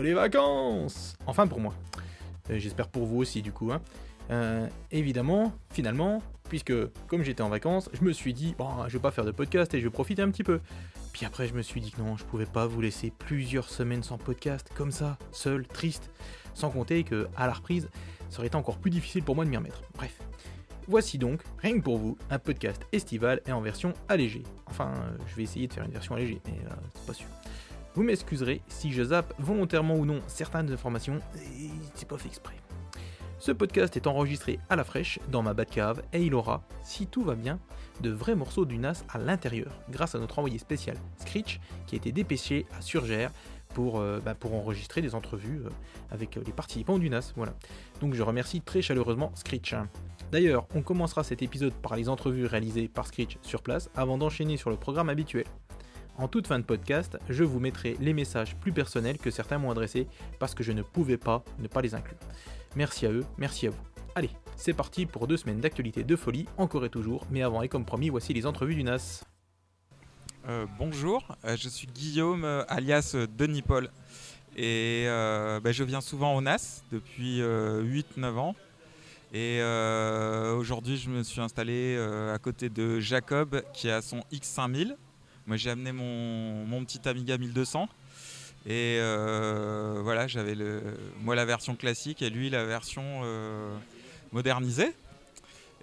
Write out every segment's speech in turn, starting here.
les vacances Enfin pour moi. Euh, J'espère pour vous aussi, du coup. Hein. Euh, évidemment, finalement, puisque comme j'étais en vacances, je me suis dit, bon, je vais pas faire de podcast et je vais profiter un petit peu. Puis après, je me suis dit que non, je pouvais pas vous laisser plusieurs semaines sans podcast, comme ça, seul, triste. Sans compter que, à la reprise, ça aurait été encore plus difficile pour moi de m'y remettre. Bref. Voici donc, rien que pour vous, un podcast estival et en version allégée. Enfin, euh, je vais essayer de faire une version allégée, mais c'est pas sûr. Vous m'excuserez si je zappe volontairement ou non certaines informations, c'est pas fait exprès. Ce podcast est enregistré à la fraîche dans ma Batcave et il aura, si tout va bien, de vrais morceaux du NAS à l'intérieur, grâce à notre envoyé spécial Screech qui a été dépêché à Surgère pour, euh, bah, enregistrer des entrevues euh, avec euh, les participants du NAS. Voilà. Donc je remercie très chaleureusement Screech. D'ailleurs, on commencera cet épisode par les entrevues réalisées par Screech sur place avant d'enchaîner sur le programme habituel. En toute fin de podcast, je vous mettrai les messages plus personnels que certains m'ont adressés parce que je ne pouvais pas ne pas les inclure. Merci à eux, merci à vous. Allez, c'est parti pour deux semaines d'actualité de folie, encore et toujours, mais avant et comme promis, voici les entrevues du NAS. Euh, bonjour, euh, je suis Guillaume, euh, alias Denis Paul. Et bah, je viens souvent au NAS depuis 8-9 ans. Et aujourd'hui, je me suis installé à côté de Jacob qui a son X5000. Moi, j'ai amené mon, petit Amiga 1200. Et euh, voilà, j'avais le, moi la version classique et lui la version euh, modernisée.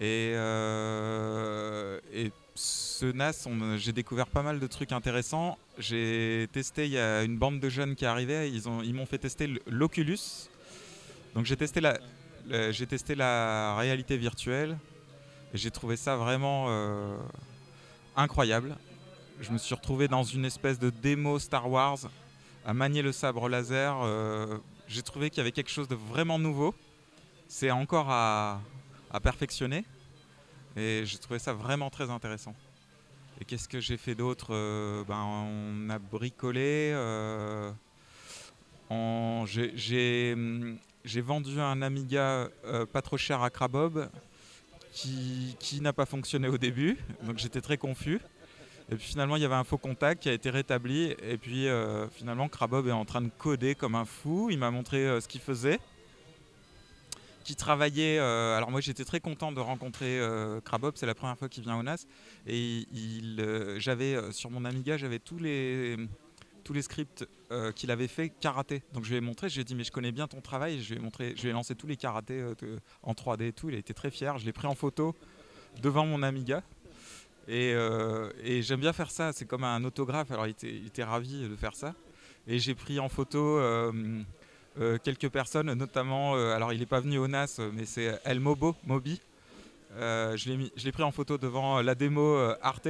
Et, euh, ce NAS, j'ai découvert pas mal de trucs intéressants. J'ai testé, il y a une bande de jeunes qui arrivaient, ils ont- ils m'ont fait tester l'Oculus. Donc j'ai testé la, j'ai testé la réalité virtuelle et j'ai trouvé ça vraiment incroyable. Je me suis retrouvé dans une espèce de démo Star Wars à manier le sabre laser. euh, j'ai trouvé qu'il y avait quelque chose de vraiment nouveau. C'est encore à, perfectionner et j'ai trouvé ça vraiment très intéressant. Et qu'est-ce que j'ai fait d'autre Euh, ben, On a bricolé. euh, hum, j'ai vendu un Amiga pas trop cher à Crabob qui, qui n'a pas fonctionné au début. Donc j'étais très confus. Et puis finalement, il y avait un faux contact qui a été rétabli. Et puis euh, finalement, Crabob est en train de coder comme un fou. Il m'a montré euh, ce qu'il faisait. Travaillait. euh, alors moi, j'étais très content de rencontrer Crabob. C'est la première fois qu'il vient au NAS. Et j'avais sur mon Amiga, j'avais tous les scripts qu'il avait fait karaté. Donc je lui ai montré, je lui ai dit mais je connais bien ton travail, je lui ai montré, je lui ai lancé tous les karatés en 3D et tout, il a été très fier, je l'ai pris en photo devant mon Amiga. Et, euh, et j'aime bien faire ça, c'est comme un autographe, alors il était, ravi de faire ça. Et j'ai pris en photo euh, euh, quelques personnes, notamment, alors il n'est pas venu au NAS, mais c'est El Mobo, Moby. Je l'ai pris en photo devant la démo Arte.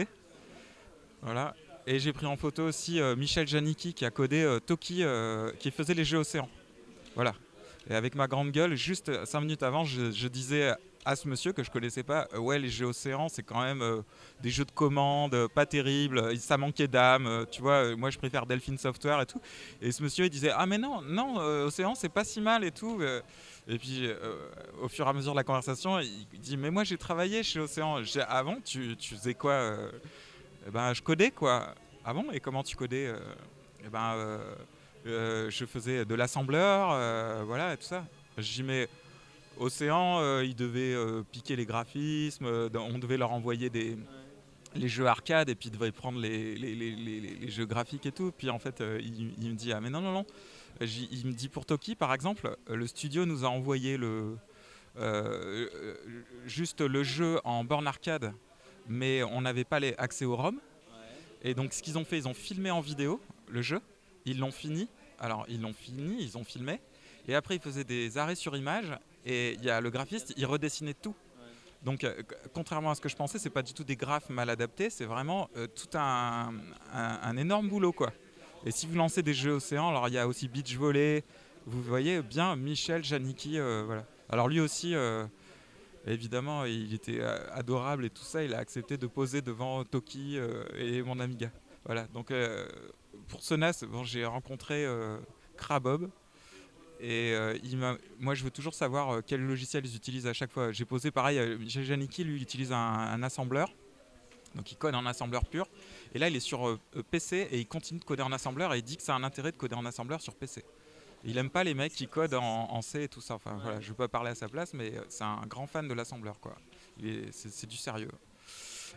Voilà. Et j'ai pris en photo aussi Michel Janicki qui a codé Toki, qui faisait les jeux océans. Voilà. Et avec ma grande gueule, juste 5 minutes avant, je disais à ce monsieur que je connaissais pas, euh, ouais, les jeux océans, c'est quand même euh, des jeux de commande, euh, pas terribles, ça manquait d'âme, tu vois, moi je préfère Delphine Software et tout. Et ce monsieur il disait, ah mais non, non, océan c'est pas si mal et tout. et puis au fur et à mesure de la conversation, il dit, mais moi j'ai travaillé chez Océan. Avant, tu, tu faisais quoi Eh ben, je codais quoi. Ah bon? Et comment tu codais Eh ben, je faisais de l'assembleur, voilà, et tout ça. Dis, mais Océan, euh, il devait euh, piquer les graphismes, euh, on devait leur envoyer des, les jeux arcade et puis ils devaient prendre les, les, les- les- les- les jeux graphiques et tout. Puis en fait, il, il me dit, ah mais non, non, non. Il me dit pour Toki, par exemple, le studio nous a envoyé le, juste le jeu en borne arcade, mais on n'avait pas les accès au ROM. Et donc ce qu'ils ont fait, ils ont filmé en vidéo le jeu, ils l'ont fini. Alors ils l'ont fini, ils ont filmé. Et après ils faisaient des arrêts sur image et il y a le graphiste, il redessinait tout. Donc euh, contrairement à ce que je pensais, c'est pas du tout des graphes mal adaptés, c'est vraiment euh, tout un, énorme boulot quoi. Et si vous lancez des jeux océans, alors il y a aussi Beach Volley, vous voyez bien Michel Janicki, euh, voilà. Alors lui aussi, évidemment, il était adorable et tout ça, il a accepté de poser devant Toki et mon Amiga. Voilà, donc pour ce NAS, bon, j'ai rencontré Crabob. Et euh, il moi, je veux toujours savoir euh, quel logiciel ils utilisent à chaque fois. J'ai posé pareil, euh, Michel Janicki, lui, il utilise un, un assembleur. Donc il code en assembleur pur. Et là, il est sur euh, euh, PC et il continue de coder en assembleur et il dit que c'est un intérêt de coder en assembleur sur PC. Il aime pas les mecs qui codent en, en C et tout ça. Enfin voilà, je vais pas parler à sa place, mais euh, c'est un grand fan de l'assembleur quoi. C'est c'est du sérieux.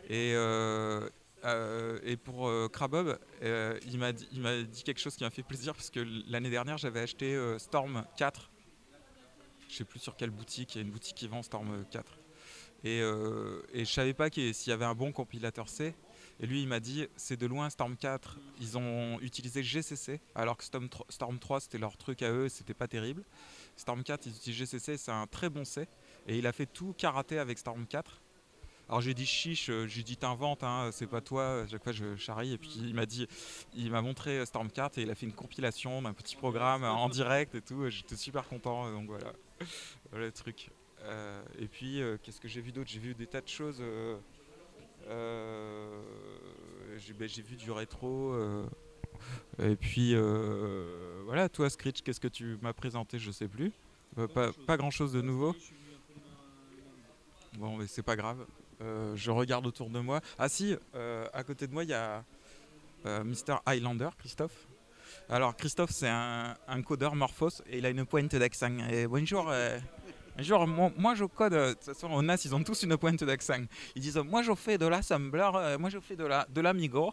Et, euh, euh, et pour euh, Crabob, euh, il m'a dit, quelque chose qui m'a fait plaisir parce que l'année dernière j'avais acheté euh, Storm 4. Je sais plus sur quelle boutique. Il y a une boutique qui vend Storm 4. Et, et je savais pas s'il y avait un bon compilateur C. Et lui, il m'a dit, c'est de loin Storm 4. Ils ont utilisé GCC, alors que Storm 3, Storm 3, c'était leur truc à eux, c'était pas terrible. Storm 4, ils utilisent GCC, c'est un très bon C. Et il a fait tout karaté avec Storm 4. Alors j'ai dit chiche, euh, j'ai dit t'inventes, hein, c'est pas toi. À chaque fois je charrie et puis il m'a dit, il m'a montré Storm 4 et il a fait une compilation d'un petit programme en direct et tout. J'étais super content. Donc voilà, le truc. Euh, et puis euh, qu'est-ce que j'ai vu d'autre? J'ai vu des tas de choses. euh, euh, j'ai ben, j'ai vu du rétro. euh, et puis euh, voilà, toi Screech, qu'est-ce que tu m'as présenté? Je sais plus. Euh, pas, pas grand chose de nouveau. Bon, mais c'est pas grave. Euh, je regarde autour de moi. Ah si, euh, à côté de moi, il y a euh, Mr. Highlander, Christophe. Alors, Christophe, c'est un, codeur Morphos et il a une pointe d'accent. Bonjour. euh, bonjour, moi, je code. De toute façon, au NAS, ils ont tous une pointe d'accent. Ils disent Moi, je fais de l'assembleur, euh, moi, je fais de la de l'Amigo.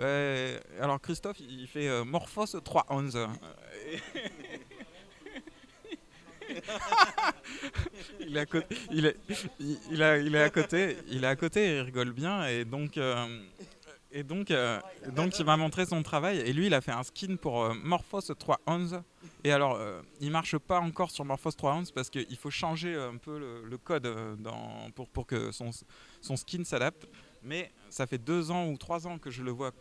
Euh, alors, Christophe, il fait Morphos 3.11. Il est à côté, il est, a- à côté, il rigole bien et donc euh, donc euh, donc il m'a montré son travail et lui il a fait un skin pour euh, Morphos 3.11 et alors euh, il marche pas encore sur Morphos 3.11 parce qu'il faut changer un peu le, code euh, pour que son skin s'adapte mais ça fait deux ans ou trois ans que je le vois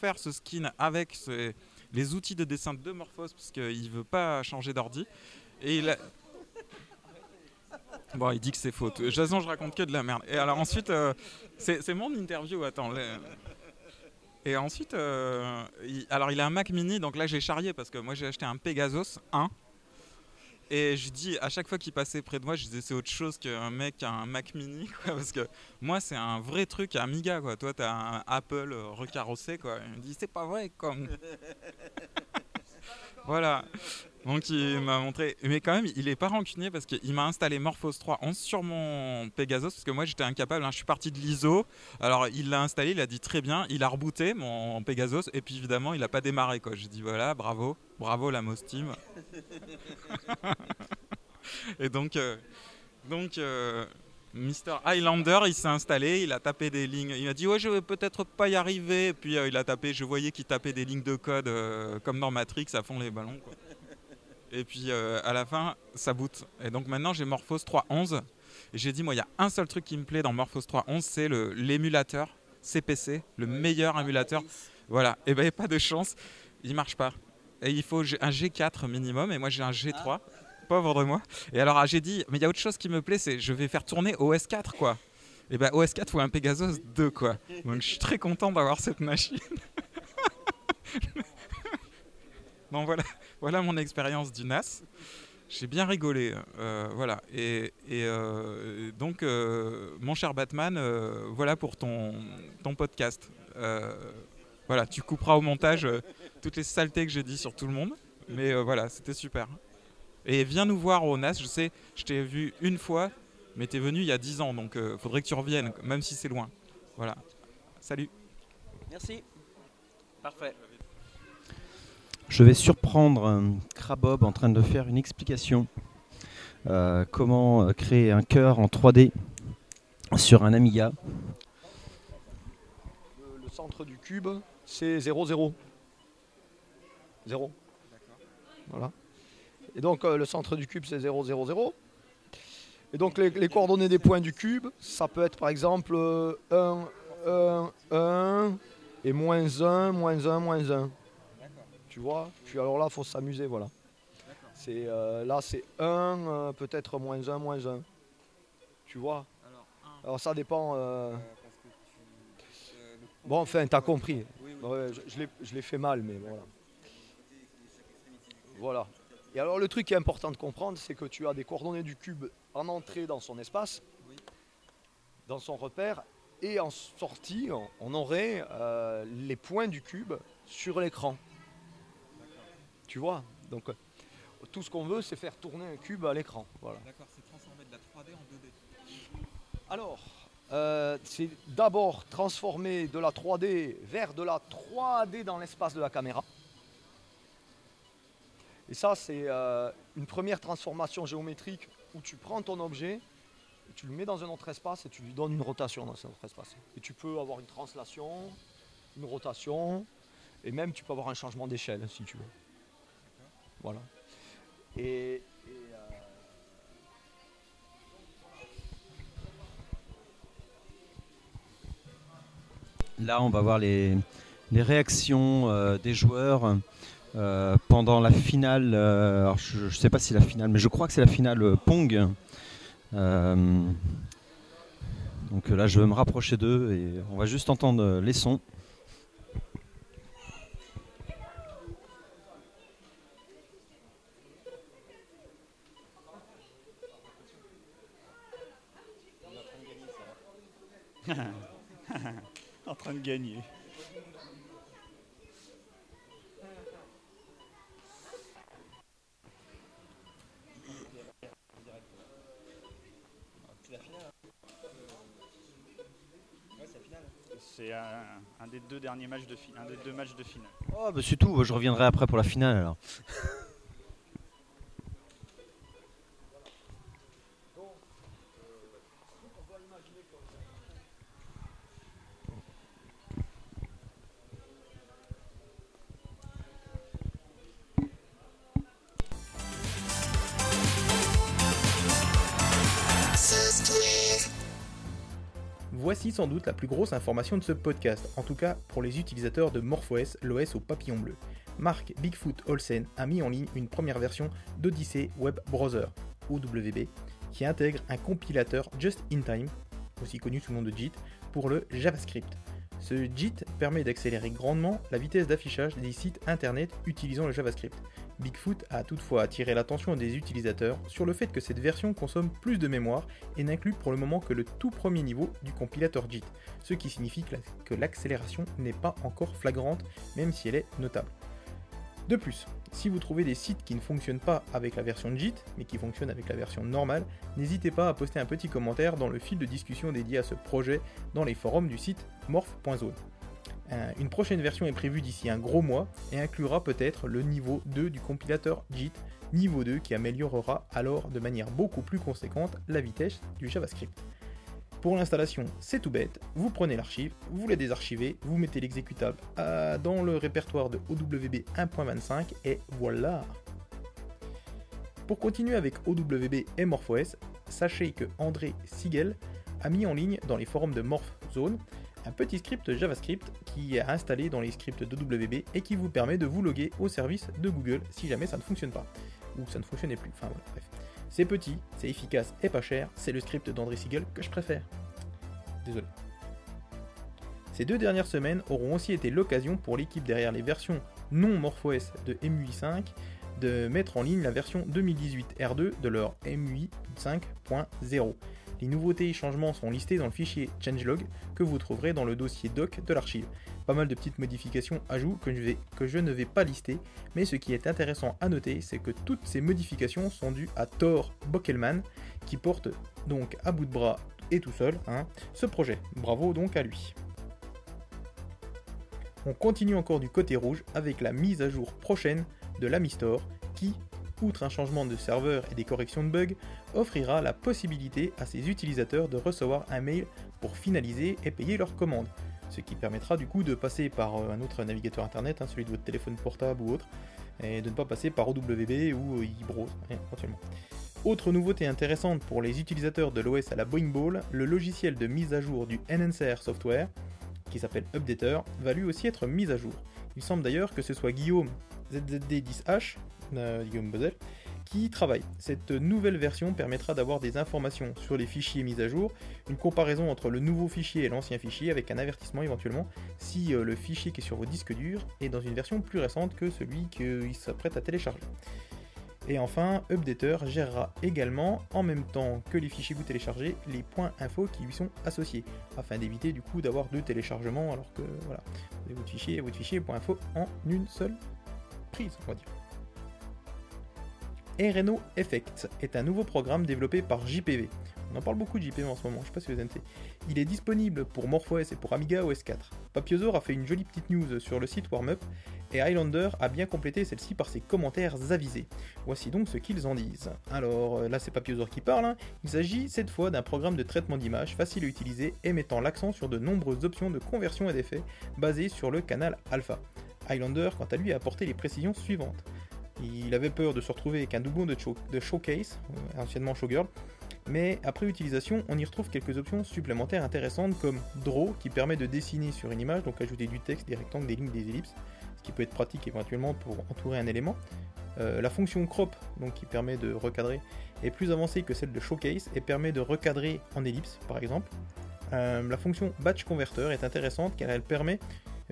faire ce skin avec les outils de dessin de Morphos parce qu'il veut pas changer d'ordi et il a, Bon, il dit que c'est faux. Jason, je raconte que de la merde. Et alors ensuite, euh, c'est mon interview. Attends. Et ensuite, euh, alors il a un Mac Mini, donc là j'ai charrié parce que moi j'ai acheté un Pegasus 1. Et je dis à chaque fois qu'il passait près de moi, je disais c'est autre chose qu'un mec qui a un Mac Mini, parce que moi c'est un vrai truc Amiga, quoi. Toi t'as un Apple recarrossé. Il me dit c'est pas vrai, comme. Voilà. Donc il m'a montré, mais quand même il est pas rancunier parce qu'il m'a installé Morphos 3.11 sur mon Pegasus parce que moi j'étais incapable, hein. je suis parti de l'ISO, alors il l'a installé, il a dit très bien, il a rebooté mon Pegasus et puis évidemment il a pas démarré quoi. J'ai dit voilà bravo, bravo la Moss Team. et donc euh, donc euh, Mr Highlander il s'est installé, il a tapé des lignes, il m'a dit ouais je vais peut-être pas y arriver, et puis euh, il a tapé, je voyais qu'il tapait des lignes de code euh, comme dans Matrix à fond les ballons quoi. Et puis euh, à la fin, ça boot. Et donc maintenant, j'ai Morphos 3.11. Et j'ai dit, moi, il y a un seul truc qui me plaît dans Morphos 3.11, c'est l'émulateur CPC, le meilleur émulateur. Voilà. Et ben, il n'y a pas de chance, il marche pas. Et il faut un G4 minimum, et moi j'ai un G3. Pauvre de moi. Et alors, j'ai dit, mais il y a autre chose qui me plaît, c'est je vais faire tourner OS 4, quoi. Et ben, OS 4 ou un Pegasus 2, quoi. Donc, je suis très content d'avoir cette machine. Donc voilà, voilà mon expérience du NAS. J'ai bien rigolé, euh, voilà. Et, euh, donc, euh, mon cher Batman, voilà pour ton, ton podcast. Voilà, tu couperas au montage toutes les saletés que j'ai dit sur tout le monde. Mais voilà, c'était super. Et viens nous voir au NAS. Je sais, je t'ai vu une fois, mais t'es venu il y a 10 ans, donc euh, faudrait que tu reviennes, même si c'est loin. Voilà. Salut. Merci. Parfait. Je vais surprendre euh, Crabob en train de faire une explication. Euh, comment euh, créer un cœur en 3D sur un Amiga. Le, le centre du cube, c'est 0, 0. 0. Voilà. Et donc euh, le centre du cube, c'est 0, 0, 0. Et donc les, les coordonnées des points du cube, ça peut être par exemple euh, 1, 1, 1 et moins 1, moins 1, moins 1. Tu vois? Puis alors là, il faut s'amuser, voilà. C'est, euh, là, c'est 1, euh, peut-être moins 1, moins 1. Tu vois? Alors ça dépend. Bon, enfin, t'as compris. Ouais, je, je l'ai fait mal, mais voilà. Voilà. Et alors, le truc qui est important de comprendre, c'est que tu as des coordonnées du cube en entrée dans son espace, dans son repère, Et en sortie, on- on aurait euh, les points du cube sur l'écran. Tu vois? Donc euh, tout ce qu'on veut, c'est faire tourner un cube à l'écran. Voilà. D'accord, c'est transformer de la 3D en 2D. Alors, euh, c'est d'abord transformer de la 3D vers de la 3D dans l'espace de la caméra. Et ça, c'est euh, une première transformation géométrique où tu prends ton objet, et tu le mets dans un autre espace et tu lui donnes une rotation dans cet autre espace. Et tu peux avoir une translation, une rotation, et même tu peux avoir un changement d'échelle si tu veux. Voilà. Et, euh, Là, on va voir les, les réactions euh, des joueurs euh, pendant la finale. euh, alors je ne sais pas si la finale, mais je crois que c'est la finale euh, Pong. Donc là, je vais me rapprocher d'eux et on va juste entendre les sons. en train de gagner. De finale. Oh, bah c'est tout. Je reviendrai après pour la finale alors. Voici sans doute la plus grosse information de ce podcast, en tout cas pour les utilisateurs de MorphOS, l'OS au papillon bleu. Marc Bigfoot Olsen a mis en ligne une première version d'Odyssey Web Browser, OWB, qui intègre un compilateur just-in-time, aussi connu sous le nom de JIT, pour le JavaScript. Ce JIT permet d'accélérer grandement la vitesse d'affichage des sites internet utilisant le JavaScript. Bigfoot a toutefois attiré l'attention des utilisateurs sur le fait que cette version consomme plus de mémoire et n'inclut pour le moment que le tout premier niveau du compilateur JIT, ce qui signifie que la- que l'accélération n'est pas encore flagrante, même si elle est notable. De plus, si vous trouvez des sites qui ne fonctionnent pas avec la version JIT, mais qui fonctionnent avec la version normale, n'hésitez pas à poster un petit commentaire dans le fil de discussion dédié à ce projet dans les forums du site morph.zone. Une prochaine version est prévue d'ici un gros mois et inclura peut-être le niveau 2 du compilateur JIT, niveau 2 qui améliorera alors de manière beaucoup plus conséquente la vitesse du JavaScript. Pour l'installation, c'est tout bête, vous prenez l'archive, vous la désarchivez, vous mettez l'exécutable dans le répertoire de OWB 1.25 et voilà Pour continuer avec OWB et MorphOS, sachez que André Siegel a mis en ligne dans les forums de MorphZone un petit script JavaScript qui est installé dans les scripts d'OWB et qui vous permet de vous loguer au service de Google si jamais ça ne fonctionne pas. Ou ça ne fonctionnait plus, enfin voilà, bref. C'est petit, c'est efficace et pas cher, c'est le script d'André Siegel que je préfère. Désolé. Ces deux dernières semaines auront aussi été l'occasion pour l'équipe derrière les versions non MorphOS de MUI 5 de mettre en ligne la version 2018 R2 de leur MUI 5.0. Les nouveautés et changements sont listés dans le fichier changelog que vous trouverez dans le dossier doc de l'archive. Pas mal de petites modifications ajouts que je, ne vais pas lister, mais ce qui est intéressant à noter, c'est que toutes ces modifications sont dues à Thor Bockelman, qui porte donc à bout de bras et tout seul hein, ce projet. Bravo donc à lui. On continue encore du côté rouge avec la mise à jour prochaine de l'Ami Store qui, outre un changement de serveur et des corrections de bugs, offrira la possibilité à ses utilisateurs de recevoir un mail pour finaliser et payer leur commande. Ce qui permettra du coup de passer par euh, un autre navigateur internet, hein, celui de votre téléphone portable ou autre, et de ne pas passer par OWB ou euh, eBrowse hein, éventuellement. Autre nouveauté intéressante pour les utilisateurs de l'OS à la Boeing Ball, le logiciel de mise à jour du Enhancer Software, qui s'appelle Updater, va lui aussi être mis à jour. Il semble d'ailleurs que ce soit Guillaume ZZD10H, euh, Guillaume Bezel, qui travaille. Cette nouvelle version permettra d'avoir des informations sur les fichiers mis à jour, une comparaison entre le nouveau fichier et l'ancien fichier avec un avertissement éventuellement si euh, le fichier qui est sur vos disques durs est dans une version plus récente que celui qu'il s'apprête à télécharger. Et enfin, Updater gérera également, en même temps que les fichiers que vous téléchargez, les points info qui lui sont associés, afin d'éviter du coup d'avoir deux téléchargements alors que voilà, vous avez votre fichier et votre fichier point info en une seule prise, on va dire. RNO Effect est un nouveau programme développé par JPV. On en parle beaucoup de JPV en ce moment, je sais pas si vous avez. Il est disponible pour MorphOS et pour Amiga OS 4. Papiosaur a fait une jolie petite news sur le site Warmup et Highlander a bien complété celle-ci par ses commentaires avisés. Voici donc ce qu'ils en disent. Alors euh, là c'est Papiosaur qui parle, hein. il s'agit cette fois d'un programme de traitement d'image facile à utiliser et mettant l'accent sur de nombreuses options de conversion et d'effets basées sur le canal alpha. Highlander quant à lui a apporté les précisions suivantes. Il avait peur de se retrouver avec un doublon de, show- de Showcase, euh, anciennement Showgirl, mais après utilisation, on y retrouve quelques options supplémentaires intéressantes comme Draw qui permet de dessiner sur une image, donc ajouter du texte, des rectangles, des lignes, des ellipses, ce qui peut être pratique éventuellement pour entourer un élément. Euh, la fonction Crop, donc qui permet de recadrer, est plus avancée que celle de Showcase et permet de recadrer en ellipse par exemple. Euh, la fonction Batch Converter est intéressante car elle permet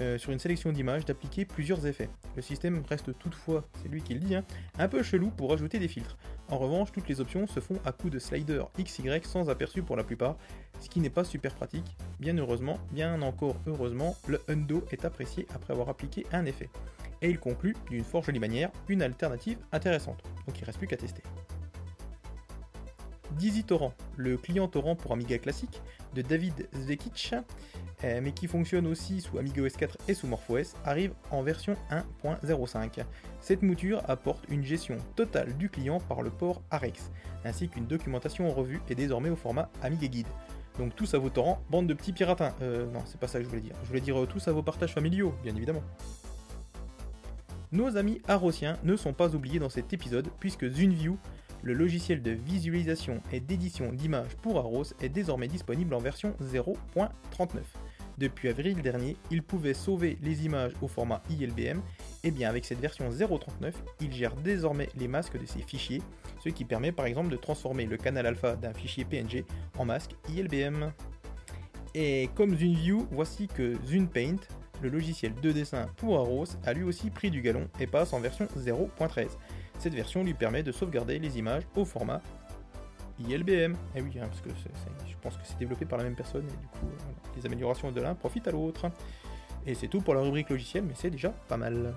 euh, sur une sélection d'images d'appliquer plusieurs effets. Le système reste toutefois, c'est lui qui le dit, hein, un peu chelou pour ajouter des filtres. En revanche, toutes les options se font à coup de slider XY sans aperçu pour la plupart, ce qui n'est pas super pratique. Bien heureusement, bien encore heureusement, le undo est apprécié après avoir appliqué un effet. Et il conclut, d'une fort jolie manière, une alternative intéressante. Donc il reste plus qu'à tester. Dizzy Torrent, le client torrent pour Amiga classique de David Zvekic, euh, mais qui fonctionne aussi sous Amiga OS 4 et sous MorphOS, arrive en version 1.05. Cette mouture apporte une gestion totale du client par le port AREX, ainsi qu'une documentation en revue et désormais au format Amiga Guide. Donc tous à vos torrents, bande de petits piratins. Euh, non, c'est pas ça que je voulais dire. Je voulais dire euh, tous à vos partages familiaux, bien évidemment. Nos amis arrosiens ne sont pas oubliés dans cet épisode, puisque ZuneView, le logiciel de visualisation et d'édition d'images pour Aros, est désormais disponible en version 0.39. Depuis avril dernier, il pouvait sauver les images au format ILBM, et bien avec cette version 0.39, il gère désormais les masques de ses fichiers, ce qui permet par exemple de transformer le canal alpha d'un fichier PNG en masque ILBM. Et comme ZuneView, voici que ZunePaint, le logiciel de dessin pour Aros, a lui aussi pris du galon et passe en version 0.13. Cette version lui permet de sauvegarder les images au format ILBM. Et oui, hein, parce que je pense que c'est développé par la même personne et du coup, euh, les améliorations de l'un profitent à l'autre. Et c'est tout pour la rubrique logiciel, mais c'est déjà pas mal.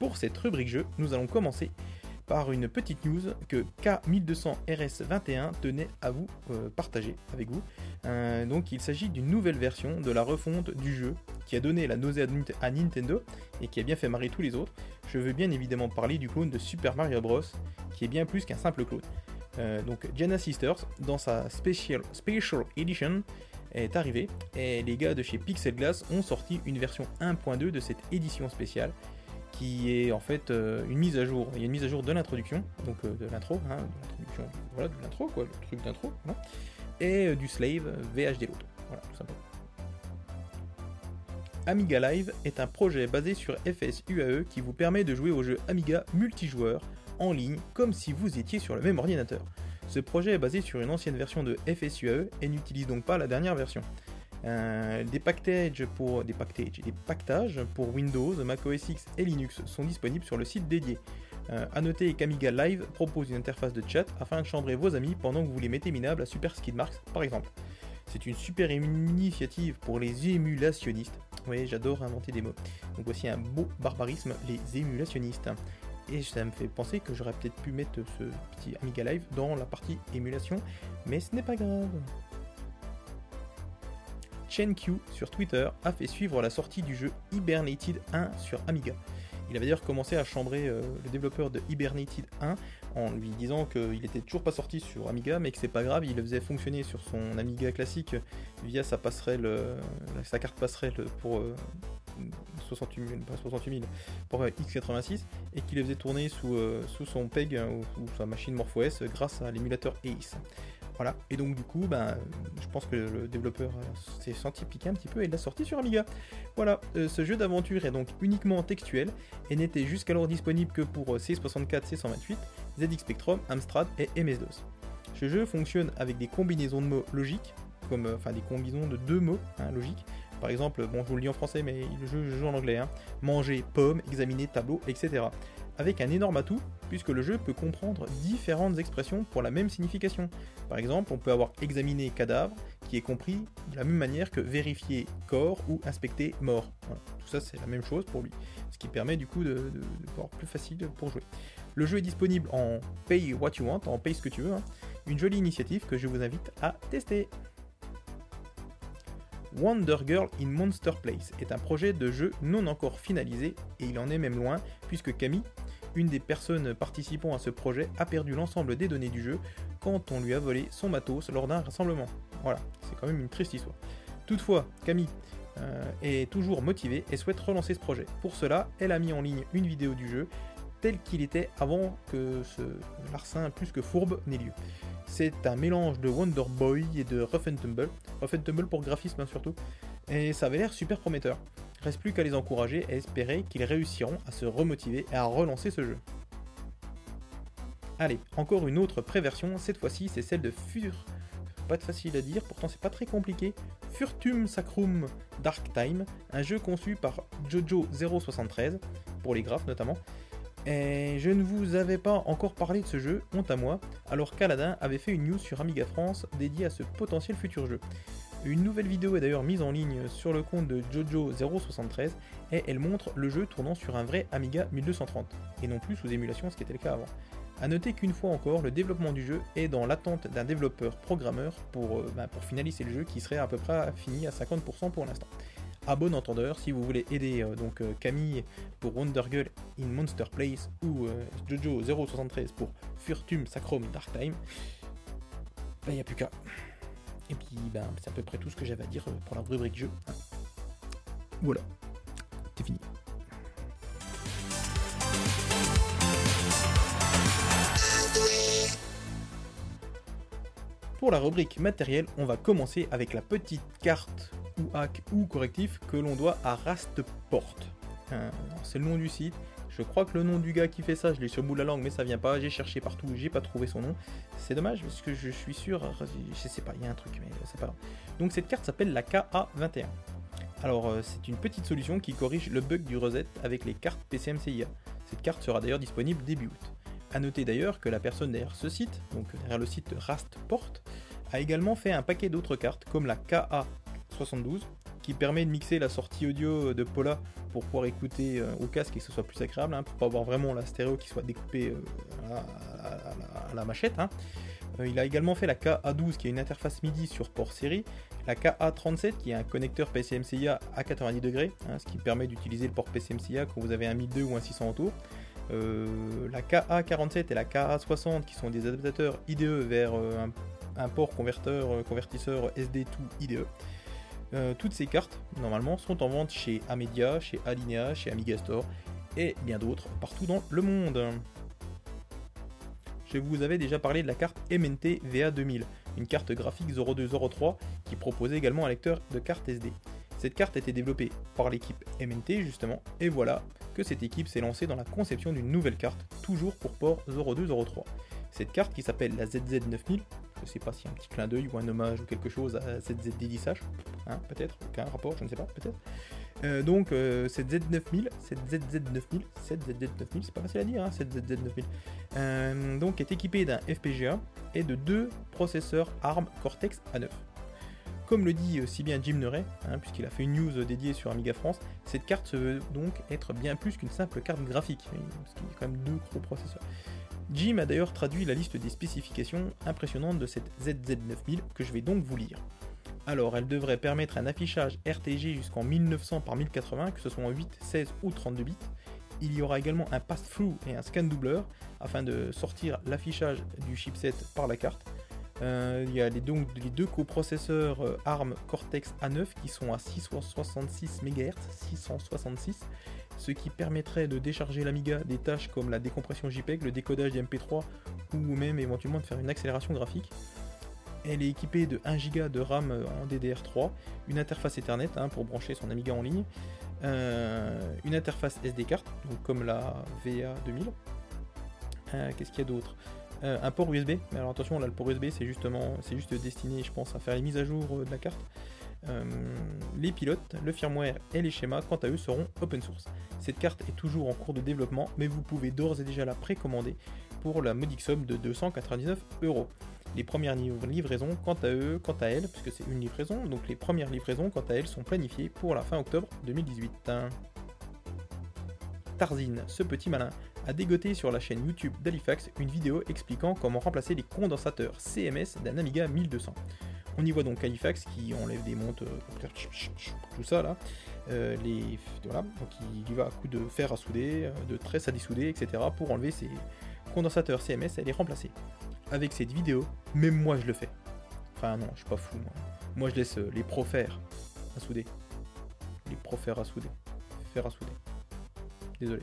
Pour cette rubrique jeu, nous allons commencer par une petite news que K1200RS21 tenait à vous euh, partager avec vous. Euh, donc il s'agit d'une nouvelle version de la refonte du jeu qui a donné la nausée à Nint- à Nintendo et qui a bien fait marrer tous les autres. Je veux bien évidemment parler du clone de Super Mario Bros qui est bien plus qu'un simple clone. Euh, donc Diana Sisters dans sa Special, Special Edition est arrivée et les gars de chez Pixel Glass ont sorti une version 1.2 de cette édition spéciale qui est en fait euh, une mise à jour. Il y a une mise à jour de l'introduction, donc euh, de l'intro, hein, de voilà, de l'intro, quoi, le truc d'intro, voilà, et euh, du slave VHD load, voilà, tout simplement. Amiga Live est un projet basé sur FSUAE qui vous permet de jouer aux jeux Amiga multijoueurs en ligne comme si vous étiez sur le même ordinateur. Ce projet est basé sur une ancienne version de FSUAE et n'utilise donc pas la dernière version. Euh, des packages pour pactages pour Windows, Mac OS X et Linux sont disponibles sur le site dédié. Euh, noter qu'Amiga Live propose une interface de chat afin de chambrer vos amis pendant que vous les mettez minables à Super Skidmarks par exemple. C'est une super initiative pour les émulationnistes. Oui, j'adore inventer des mots. Donc voici un beau barbarisme, les émulationnistes. Et ça me fait penser que j'aurais peut-être pu mettre ce petit Amiga Live dans la partie émulation, mais ce n'est pas grave. ChenQ sur Twitter a fait suivre la sortie du jeu Hibernated 1 sur Amiga. Il avait d'ailleurs commencé à chambrer euh, le développeur de Hibernated 1 en lui disant qu'il était toujours pas sorti sur Amiga, mais que c'est pas grave, il le faisait fonctionner sur son Amiga classique via sa passerelle, euh, sa carte passerelle pour euh, 68 000, pas 68 000, pour euh, x86, et qu'il le faisait tourner sous, son PEG euh, ou, sa machine MorphOS grâce à l'émulateur ACE. Voilà, et donc du coup, ben, je pense que le développeur euh, s'est senti piquer un petit peu et l'a sorti sur Amiga. Voilà, euh, ce jeu d'aventure est donc uniquement textuel et n'était jusqu'alors disponible que pour euh, C64, C128, ZX Spectrum, Amstrad et MS-DOS. Ce jeu fonctionne avec des combinaisons de mots logiques, comme, euh, enfin des combinaisons de deux mots hein, logiques, Par exemple, bon, je vous le lis en français, mais le jeu, je joue en anglais. hein. Manger, pomme, examiner, tableau, etc. Avec un énorme atout, puisque le jeu peut comprendre différentes expressions pour la même signification. Par exemple, on peut avoir examiner cadavre, qui est compris de la même manière que vérifier corps ou inspecter mort. Tout ça, c'est la même chose pour lui. Ce qui permet du coup de, de, plus facile pour jouer. Le jeu est disponible en Pay What You Want, en Pay ce que tu veux. hein. Une jolie initiative que je vous invite à tester. Wonder Girl in Monster Place est un projet de jeu non encore finalisé et il en est même loin puisque Camille, une des personnes participant à ce projet, a perdu l'ensemble des données du jeu quand on lui a volé son matos lors d'un rassemblement. Voilà, c'est quand même une triste histoire. Toutefois, Camille euh, est toujours motivée et souhaite relancer ce projet. Pour cela, elle a mis en ligne une vidéo du jeu tel qu'il était avant que ce larcin plus que fourbe n'ait lieu. C'est un mélange de Wonder Boy et de Rough and Tumble, Rough and Tumble pour graphisme hein, surtout, et ça avait l'air super prometteur. Reste plus qu'à les encourager et espérer qu'ils réussiront à se remotiver et à relancer ce jeu. Allez, encore une autre préversion, cette fois-ci c'est celle de Fur. Pas de facile à dire, pourtant c'est pas très compliqué. Furtum Sacrum Dark Time, un jeu conçu par Jojo 073, pour les graphes notamment. Et je ne vous avais pas encore parlé de ce jeu, honte à moi, alors qu'Aladin avait fait une news sur Amiga France dédiée à ce potentiel futur jeu. Une nouvelle vidéo est d'ailleurs mise en ligne sur le compte de Jojo073 et elle montre le jeu tournant sur un vrai Amiga 1230 et non plus sous émulation ce qui était le cas avant. A noter qu'une fois encore, le développement du jeu est dans l'attente d'un développeur programmeur pour, euh, bah, pour finaliser le jeu qui serait à peu près fini à 50% pour l'instant. À bon entendeur, si vous voulez aider euh, donc euh, Camille pour Wonder Girl in Monster Place ou euh, Jojo073 pour Furtum Sacrum Dark Time, bah y a plus qu'à. Et puis ben, c'est à peu près tout ce que j'avais à dire pour la rubrique jeu. Voilà, c'est fini. Pour la rubrique matériel, on va commencer avec la petite carte ou hack ou correctif que l'on doit à Rastport. Euh, c'est le nom du site. Je crois que le nom du gars qui fait ça, je l'ai sur le bout de la langue, mais ça vient pas. J'ai cherché partout, j'ai pas trouvé son nom. C'est dommage parce que je suis sûr, je sais pas, il y a un truc, mais c'est pas grave. Donc cette carte s'appelle la KA21. Alors euh, c'est une petite solution qui corrige le bug du reset avec les cartes PCMCIA. Cette carte sera d'ailleurs disponible début août. A noter d'ailleurs que la personne derrière ce site, donc derrière le site Rastport, a également fait un paquet d'autres cartes comme la KA72 qui permet de mixer la sortie audio de Paula pour pouvoir écouter euh, au casque et que ce soit plus agréable, hein, pour pas avoir vraiment la stéréo qui soit découpée euh, à, la- machette. hein. Euh, il a également fait la KA12 qui est une interface MIDI sur port série, la KA37 qui est un connecteur PCMCIA à 90 degrés, hein, ce qui permet d'utiliser le port PCMCIA quand vous avez un 1002 ou un 600 autour. Euh, la KA47 et la KA60 qui sont des adaptateurs IDE vers euh, un, port converteur, euh, convertisseur SD2 IDE. Euh, toutes ces cartes, normalement, sont en vente chez Amedia, chez Alinea, chez Amiga Store et bien d'autres partout dans le monde. Je vous avais déjà parlé de la carte MNT VA2000, une carte graphique 0203 qui proposait également un lecteur de carte SD. Cette carte a été développée par l'équipe MNT justement, et voilà que cette équipe s'est lancée dans la conception d'une nouvelle carte, toujours pour port 0203. Cette carte qui s'appelle la ZZ9000, je sais pas a un petit clin d'œil ou un hommage ou quelque chose à ZZD10H, hein, peut-être, aucun rapport, je ne sais pas, peut-être. Euh, donc euh, cette Z9000, cette ZZ9000, cette ZZ9000, c'est pas facile à dire, hein, cette ZZ9000, euh, donc est équipée d'un FPGA et de deux processeurs ARM Cortex A9. Comme le dit euh, si bien Jim Neray, hein, puisqu'il a fait une news dédiée sur Amiga France, cette carte se veut donc être bien plus qu'une simple carte graphique, parce qu'il y a quand même deux gros processeurs. Jim a d'ailleurs traduit la liste des spécifications impressionnantes de cette ZZ9000 que je vais donc vous lire. Alors, elle devrait permettre un affichage RTG jusqu'en 1900 par 1080, que ce soit en 8, 16 ou 32 bits. Il y aura également un pass-through et un scan doubleur afin de sortir l'affichage du chipset par la carte. Euh, il y a les, donc les deux coprocesseurs euh, ARM Cortex A9 qui sont à 666 MHz, 666, ce qui permettrait de décharger l'Amiga des tâches comme la décompression JPEG, le décodage des MP3 ou même éventuellement de faire une accélération graphique. Elle est équipée de 1 Go de RAM en DDR3, une interface Ethernet hein, pour brancher son Amiga en ligne, euh, une interface SD card, donc comme la VA2000. Euh, Qu'est-ce qu'il y a d'autre? Euh, Un port USB. Alors attention, là le port USB c'est justement, c'est juste destiné, je pense, à faire les mises à jour euh, de la carte. Euh, les pilotes, le firmware et les schémas, quant à eux, seront open source. Cette carte est toujours en cours de développement, mais vous pouvez d'ores et déjà la précommander pour la modique somme de 299 euros. Les premières livraisons, quant à eux, quant à elles, puisque c'est une livraison, donc les premières livraisons, quant à elles, sont planifiées pour la fin octobre 2018. Tarzine, ce petit malin, a dégoté sur la chaîne YouTube d'Halifax une vidéo expliquant comment remplacer les condensateurs CMS d'un Amiga 1200. On y voit donc Halifax qui enlève des montes, euh, tout ça là. Euh, les, voilà, donc il va à coup de fer à souder, euh, de tresse à dissouder, etc. pour enlever ces condensateurs CMS et les remplacer. Avec cette vidéo, même moi je le fais. Enfin non, je suis pas fou moi. Moi je laisse les pros faire à souder. Les pros faire à souder. Faire à souder. Désolé.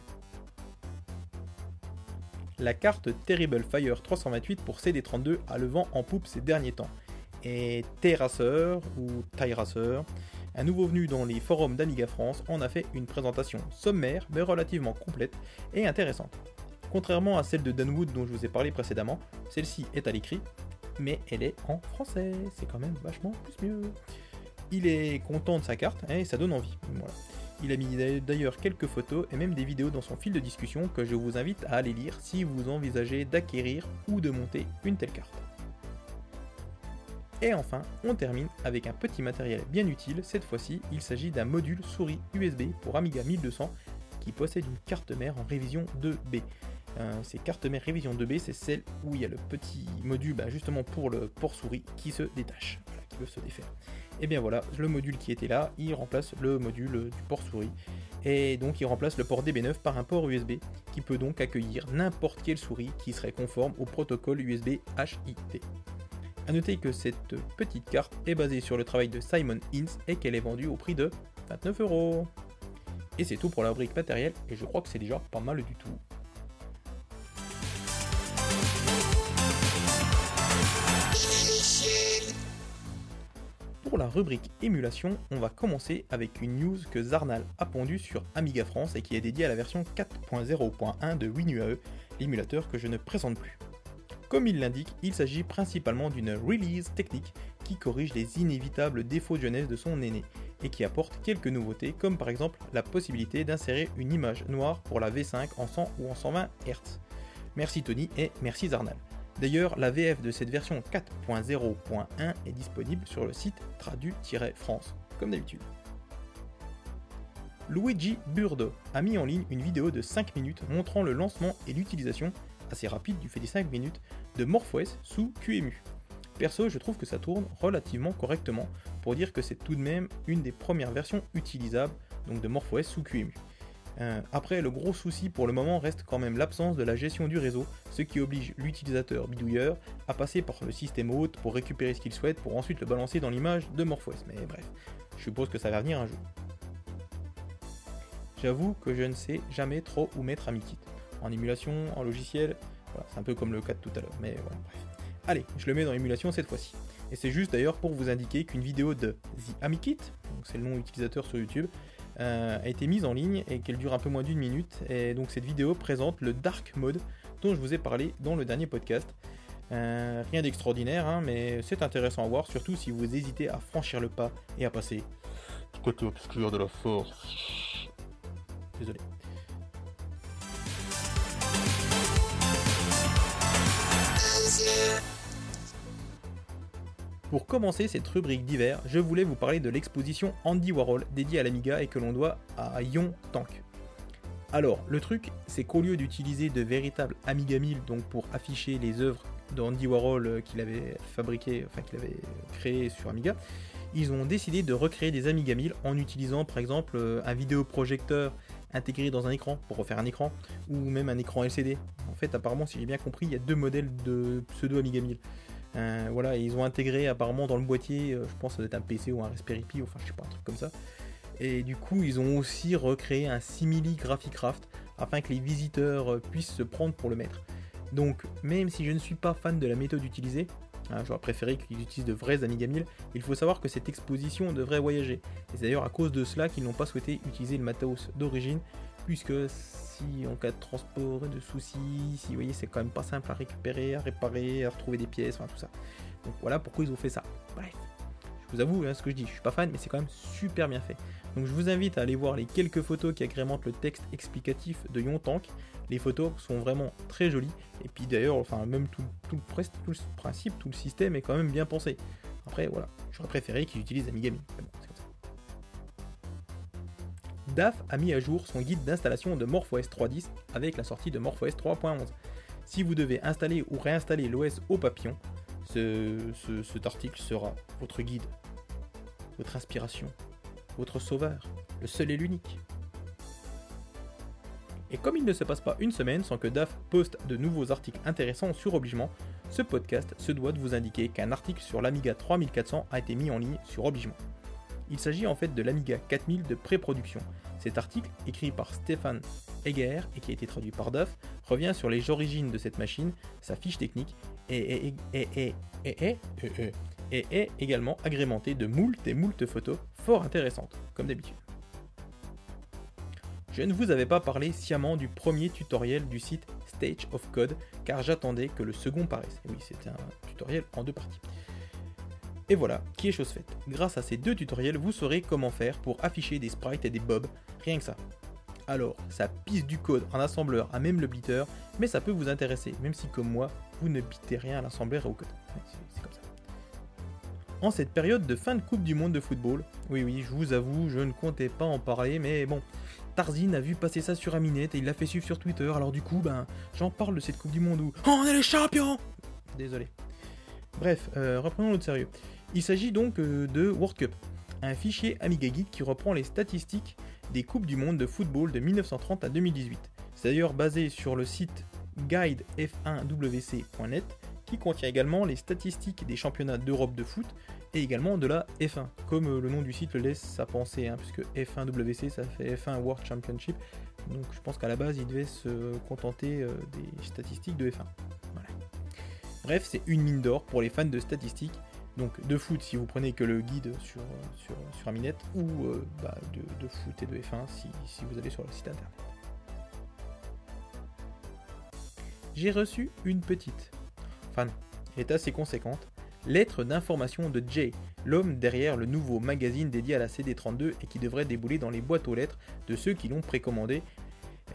La carte Terrible Fire 328 pour CD32 a le vent en poupe ces derniers temps. Et Terracer ou Tyracer, un nouveau venu dans les forums d'Amiga France, en a fait une présentation sommaire mais relativement complète et intéressante. Contrairement à celle de Danwood dont je vous ai parlé précédemment, celle-ci est à l'écrit, mais elle est en français, c'est quand même vachement plus mieux. Il est content de sa carte hein, et ça donne envie. Voilà. Il a mis d'ailleurs quelques photos et même des vidéos dans son fil de discussion que je vous invite à aller lire si vous envisagez d'acquérir ou de monter une telle carte. Et enfin, on termine avec un petit matériel bien utile, cette fois-ci il s'agit d'un module souris USB pour Amiga 1200 qui possède une carte mère en révision 2B. Euh, ces cartes mères révision 2B, c'est celle où il y a le petit module bah, justement pour le port souris qui se détache, qui peut se défaire. Et bien voilà, le module qui était là, il remplace le module du port souris. Et donc il remplace le port DB9 par un port USB qui peut donc accueillir n'importe quelle souris qui serait conforme au protocole USB HIT. A noter que cette petite carte est basée sur le travail de Simon Ince et qu'elle est vendue au prix de 29 euros. Et c'est tout pour la brique matérielle et je crois que c'est déjà pas mal du tout. Pour la rubrique émulation, on va commencer avec une news que Zarnal a pondue sur Amiga France et qui est dédiée à la version 4.0.1 de WinUAE, l'émulateur que je ne présente plus. Comme il l'indique, il s'agit principalement d'une release technique qui corrige les inévitables défauts de jeunesse de son aîné et qui apporte quelques nouveautés comme par exemple la possibilité d'insérer une image noire pour la V5 en 100 ou en 120 Hz. Merci Tony et merci Zarnal. D'ailleurs, la VF de cette version 4.0.1 est disponible sur le site tradu-france, comme d'habitude. Luigi Burdo a mis en ligne une vidéo de 5 minutes montrant le lancement et l'utilisation, assez rapide du fait des 5 minutes, de MorphOS sous QEMU. Perso, je trouve que ça tourne relativement correctement pour dire que c'est tout de même une des premières versions utilisables donc de MorphOS sous QEMU. Euh, après, le gros souci pour le moment reste quand même l'absence de la gestion du réseau, ce qui oblige l'utilisateur bidouilleur à passer par le système hôte pour récupérer ce qu'il souhaite pour ensuite le balancer dans l'image de MorphOS. Mais bref, je suppose que ça va venir un jour. J'avoue que je ne sais jamais trop où mettre AmiKit. En émulation, en logiciel, voilà, c'est un peu comme le cas de tout à l'heure, mais voilà, bref. Allez, je le mets dans l'émulation cette fois-ci. Et c'est juste d'ailleurs pour vous indiquer qu'une vidéo de The AmiKit, c'est le nom utilisateur sur YouTube, euh, a été mise en ligne et qu'elle dure un peu moins d'une minute. Et donc cette vidéo présente le Dark Mode dont je vous ai parlé dans le dernier podcast. Euh, rien d'extraordinaire, hein, mais c'est intéressant à voir, surtout si vous hésitez à franchir le pas et à passer du côté obscur de la force. Désolé. Pour commencer cette rubrique d'hiver, je voulais vous parler de l'exposition Andy Warhol dédiée à l'Amiga et que l'on doit à Yon Tank. Alors, le truc, c'est qu'au lieu d'utiliser de véritables Amiga 1000 donc pour afficher les œuvres d'Andy Warhol euh, qu'il avait fabriqué, enfin qu'il avait créé sur Amiga, ils ont décidé de recréer des Amiga 1000 en utilisant par exemple euh, un vidéoprojecteur intégré dans un écran pour refaire un écran ou même un écran LCD. En fait, apparemment, si j'ai bien compris, il y a deux modèles de pseudo Amiga 1000. Euh, voilà, ils ont intégré apparemment dans le boîtier, euh, je pense que ça doit être un PC ou un Raspberry Pi, enfin je sais pas, un truc comme ça. Et du coup, ils ont aussi recréé un simili Graphicraft afin que les visiteurs euh, puissent se prendre pour le maître. Donc, même si je ne suis pas fan de la méthode utilisée, hein, j'aurais préféré qu'ils utilisent de vrais Amiga 1000, il faut savoir que cette exposition devrait voyager. Et c'est d'ailleurs à cause de cela qu'ils n'ont pas souhaité utiliser le matos d'origine, puisque si en cas de transport et de soucis, si vous voyez, c'est quand même pas simple à récupérer, à réparer, à retrouver des pièces, enfin tout ça. Donc voilà pourquoi ils ont fait ça. Bref, je vous avoue hein, ce que je dis, je suis pas fan, mais c'est quand même super bien fait. Donc je vous invite à aller voir les quelques photos qui agrémentent le texte explicatif de Yontank. Les photos sont vraiment très jolies. Et puis d'ailleurs, enfin même tout, le, principe, tout le système est quand même bien pensé. Après voilà, j'aurais préféré qu'ils utilisent Amigami. DAF a mis à jour son guide d'installation de MorphOS 3.10 avec la sortie de MorphOS 3.11. Si vous devez installer ou réinstaller l'OS au papillon, ce- ce- cet article sera votre guide, votre inspiration, votre sauveur, le seul et l'unique. Et comme il ne se passe pas une semaine sans que DAF poste de nouveaux articles intéressants sur Obligement, ce podcast se doit de vous indiquer qu'un article sur l'Amiga 3400 a été mis en ligne sur Obligement. Il s'agit en fait de l'Amiga 4000 de pré-production. Cet article, écrit par Stéphane Egger et qui a été traduit par DAF, revient sur les origines de cette machine, sa fiche technique et est également agrémenté de moult et moult photos fort intéressantes, comme d'habitude. Je ne vous avais pas parlé sciemment du premier tutoriel du site Stage of Code, car j'attendais que le second paraisse. Et oui, c'était un tutoriel en deux parties. Et voilà, qui est chose faite. Grâce à ces deux tutoriels, vous saurez comment faire pour afficher des sprites et des bobs, rien que ça. Alors, ça pisse du code en assembleur à même le bitter, mais ça peut vous intéresser, même si comme moi, vous ne bitez rien à l'assembleur et au code. C'est- comme ça. En cette période de fin de Coupe du Monde de football, oui oui, je vous avoue, je ne comptais pas en parler, mais bon, Tarzine a vu passer ça sur Aminet et il l'a fait suivre sur Twitter, alors du coup, ben, j'en parle de cette Coupe du Monde où Oh, on est les champions Désolé. Bref, euh, reprenons notre sérieux. Il s'agit donc euh, de World Cup, un fichier Amiga Guide qui reprend les statistiques des Coupes du Monde de football de 1930 à 2018. C'est d'ailleurs basé sur le site guidef1wc.net qui contient également les statistiques des championnats d'Europe de foot et également de la F1, comme euh, le nom du site le laisse à penser, hein, puisque F1WC ça fait F1 World Championship, donc je pense qu'à la base il devait se contenter euh, des statistiques de F1. Voilà. Bref, c'est une mine d'or pour les fans de statistiques, donc de foot si vous prenez que le guide sur, euh, sur, sur Aminet, ou euh, bah, de, de foot et de F1 si, si vous allez sur le site internet. J'ai reçu une petite, enfin, elle est assez conséquente, lettre d'information de Jay, l'homme derrière le nouveau magazine dédié à la CD32 et qui devrait débouler dans les boîtes aux lettres de ceux qui l'ont précommandé,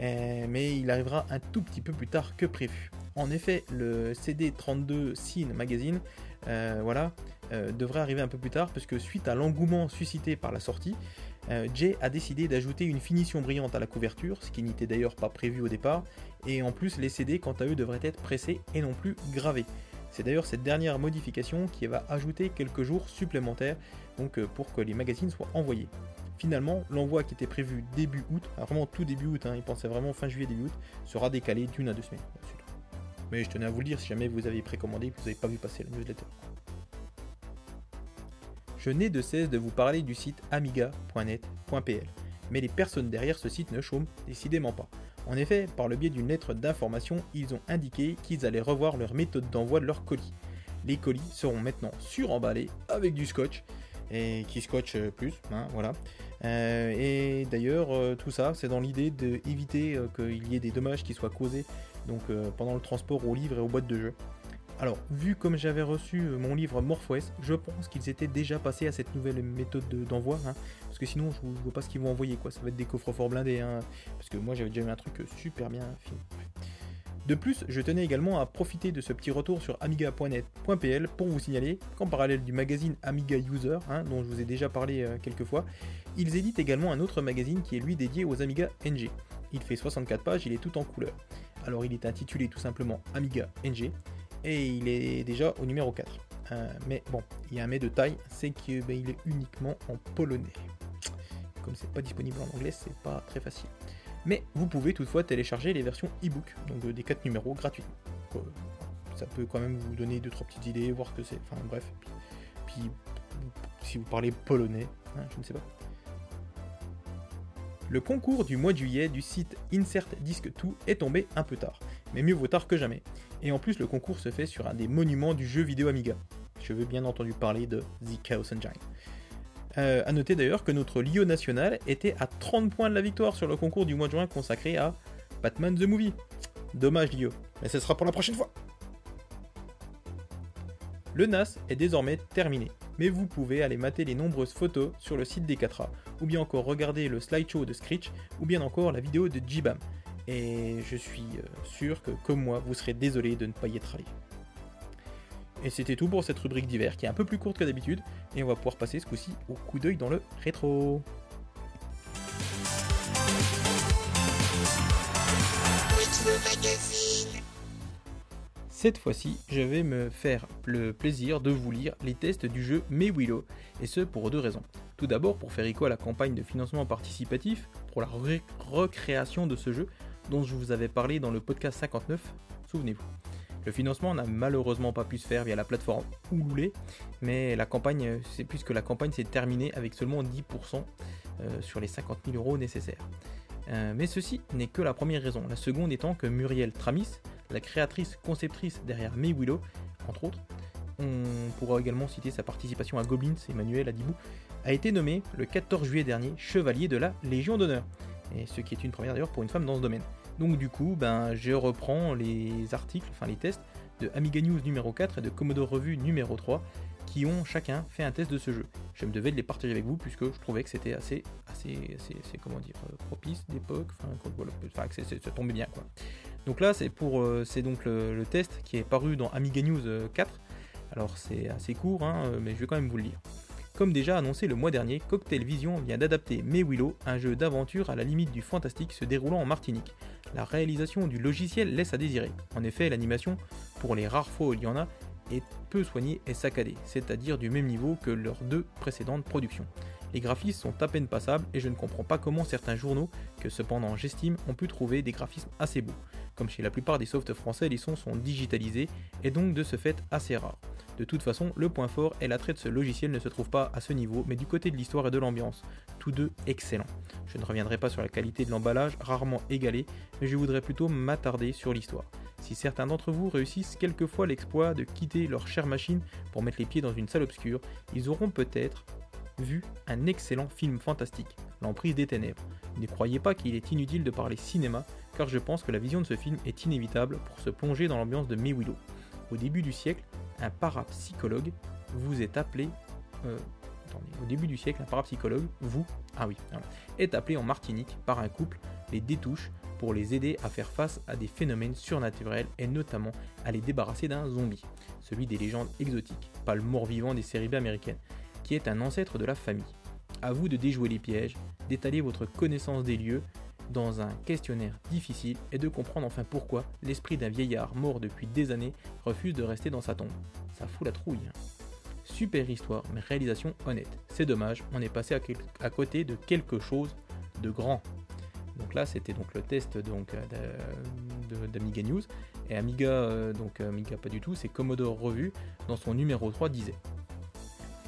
Euh, mais il arrivera un tout petit peu plus tard que prévu. En effet, le CD32 Scene Magazine, euh, voilà, euh, devrait arriver un peu plus tard, parce que suite à l'engouement suscité par la sortie, euh, Jay a décidé d'ajouter une finition brillante à la couverture, ce qui n'était d'ailleurs pas prévu au départ, et en plus les CD quant à eux devraient être pressés et non plus gravés. C'est d'ailleurs cette dernière modification qui va ajouter quelques jours supplémentaires donc, pour que les magazines soient envoyés. Finalement, l'envoi qui était prévu début août, vraiment tout début août, hein, il pensait vraiment fin juillet, début août, sera décalé d'une à deux semaines. Mais je tenais à vous le dire si jamais vous avez précommandé et que vous n'avez pas vu passer la newsletter. Je n'ai de cesse de vous parler du site amiga.net.pl, mais les personnes derrière ce site ne chôment décidément pas. En effet, par le biais d'une lettre d'information, ils ont indiqué qu'ils allaient revoir leur méthode d'envoi de leurs colis. Les colis seront maintenant suremballés avec du scotch, et qui scotche euh, plus, hein, voilà. Euh, et d'ailleurs, euh, tout ça, c'est dans l'idée d'éviter qu'il y ait des dommages qui soient causés donc, euh, pendant le transport aux livres et aux boîtes de jeux. Alors, vu comme j'avais reçu euh, mon livre MorphOS, je pense qu'ils étaient déjà passés à cette nouvelle méthode de- d'envoi, hein, parce que sinon, je, je vois pas ce qu'ils vont envoyer, quoi. Ça va être des coffres forts blindés, hein, parce que moi, j'avais déjà eu un truc euh, super bien fini. De plus, je tenais également à profiter de ce petit retour sur amiga.net.pl pour vous signaler qu'en parallèle du magazine Amiga User, hein, dont je vous ai déjà parlé quelques fois, ils éditent également un autre magazine qui est lui dédié aux Amiga NG. Il fait 64 pages, il est tout en couleur. Alors il est intitulé tout simplement Amiga NG et il est déjà au numéro 4. Euh, mais bon, il y a un mais de taille, c'est qu'il est uniquement en polonais. Comme c'est pas disponible en anglais, c'est pas très facile. Mais vous pouvez toutefois télécharger les versions e-book, donc euh, des 4 numéros. Donc, euh, ça peut quand même vous donner 2-3 petites idées, voir que c'est. Enfin bref. Puis, puis, si vous parlez polonais, hein, je ne sais pas. Le concours du mois de juillet du site Insert Disc 2 est tombé un peu tard, mais mieux vaut tard que jamais. Et en plus, le concours se fait sur un des monuments du jeu vidéo Amiga. Je veux bien entendu parler de The Chaos Engine. Euh, à noter d'ailleurs que notre Lio national était à 30 points de la victoire sur le concours du mois de juin consacré à Batman the Movie. Dommage Lio, mais ce sera pour la prochaine fois. Le NAS est désormais terminé. Mais vous pouvez aller mater les nombreuses photos sur le site des 4A, ou bien encore regarder le slideshow de Screech, ou bien encore la vidéo de Jibam. Et je suis euh, sûr que, comme moi, vous serez désolé de ne pas y être allé. Et c'était tout pour cette rubrique d'hiver qui est un peu plus courte que d'habitude, et on va pouvoir passer ce coup-ci au coup d'œil dans le rétro. Cette fois-ci, je vais me faire le plaisir de vous lire les tests du jeu May Willow, et ce pour deux raisons. Tout d'abord pour faire écho à la campagne de financement participatif pour la re- recréation de ce jeu dont je vous avais parlé dans le podcast 59, souvenez-vous. Le financement n'a malheureusement pas pu se faire via la plateforme Ouloulé, mais la campagne, c'est puisque la campagne s'est terminée avec seulement 10% euh, sur les 50 000 euros nécessaires. Euh, mais ceci n'est que la première raison. La seconde étant que Muriel Tramis, la créatrice conceptrice derrière May Willow, entre autres, on pourra également citer sa participation à Goblins et Manuel Adibou, a été nommée le 14 juillet dernier chevalier de la Légion d'honneur. Et ce qui est une première d'ailleurs pour une femme dans ce domaine. Donc du coup, ben, je reprends les articles, enfin les tests de Amiga News numéro 4 et de Commodore Revue numéro 3 qui ont chacun fait un test de ce jeu. Je me devais de les partager avec vous puisque je trouvais que c'était assez, assez, comment dire, euh, propice d'époque, enfin, voilà, que ça tombait bien quoi. Donc là, c'est pour, euh, c'est donc le, test qui est paru dans Amiga News euh, 4. Alors c'est assez court, hein, euh, mais je vais quand même vous le lire. Comme déjà annoncé le mois dernier, Cocktail Vision vient d'adapter May Willow, un jeu d'aventure à la limite du fantastique se déroulant en Martinique. La réalisation du logiciel laisse à désirer. En effet, l'animation, pour les rares fois où il y en a, est peu soignée et saccadée, c'est-à-dire du même niveau que leurs deux précédentes productions. Les graphismes sont à peine passables et je ne comprends pas comment certains journaux, que cependant j'estime, ont pu trouver des graphismes assez beaux. Comme chez la plupart des softs français, les sons sont digitalisés et donc de ce fait assez rares. De toute façon, le point fort et l'attrait de ce logiciel ne se trouve pas à ce niveau, mais du côté de l'histoire et de l'ambiance. Tous deux excellents. Je ne reviendrai pas sur la qualité de l'emballage, rarement égalé, mais je voudrais plutôt m'attarder sur l'histoire. Si certains d'entre vous réussissent quelquefois l'exploit de quitter leur chère machine pour mettre les pieds dans une salle obscure, ils auront peut-être vu un excellent film fantastique, L'emprise des ténèbres. Ne croyez pas qu'il est inutile de parler cinéma, car je pense que la vision de ce film est inévitable pour se plonger dans l'ambiance de May. Au début du siècle, un parapsychologue vous est appelé. euh, attendez, au début du siècle, un parapsychologue, vous, ah oui, est appelé en Martinique par un couple, les Détouches, pour les aider à faire face à des phénomènes surnaturels et notamment à les débarrasser d'un zombie, celui des légendes exotiques, pas le mort-vivant des séries B américaines, qui est un ancêtre de la famille. À vous de déjouer les pièges, d'étaler votre connaissance des lieux dans un questionnaire difficile et de comprendre enfin pourquoi l'esprit d'un vieillard mort depuis des années refuse de rester dans sa tombe. Ça fout la trouille. Super histoire, mais réalisation honnête. C'est dommage, on est passé à côté de quelque chose de grand. Donc là, c'était donc le test donc euh, d'Amiga News. Et Amiga, euh, donc Amiga pas du tout, c'est Commodore Revue, dans son numéro 3 disait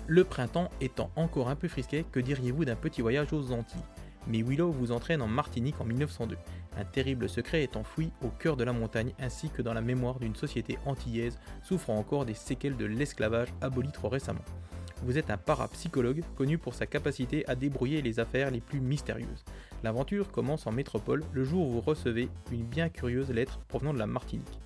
Le printemps étant encore un peu frisquet, que diriez-vous d'un petit voyage aux Antilles? Mais Willow vous entraîne en Martinique en 1902. Un terrible secret est enfoui au cœur de la montagne ainsi que dans la mémoire d'une société antillaise souffrant encore des séquelles de l'esclavage aboli trop récemment. Vous êtes un parapsychologue connu pour sa capacité à débrouiller les affaires les plus mystérieuses. L'aventure commence en métropole le jour où vous recevez une bien curieuse lettre provenant de la Martinique.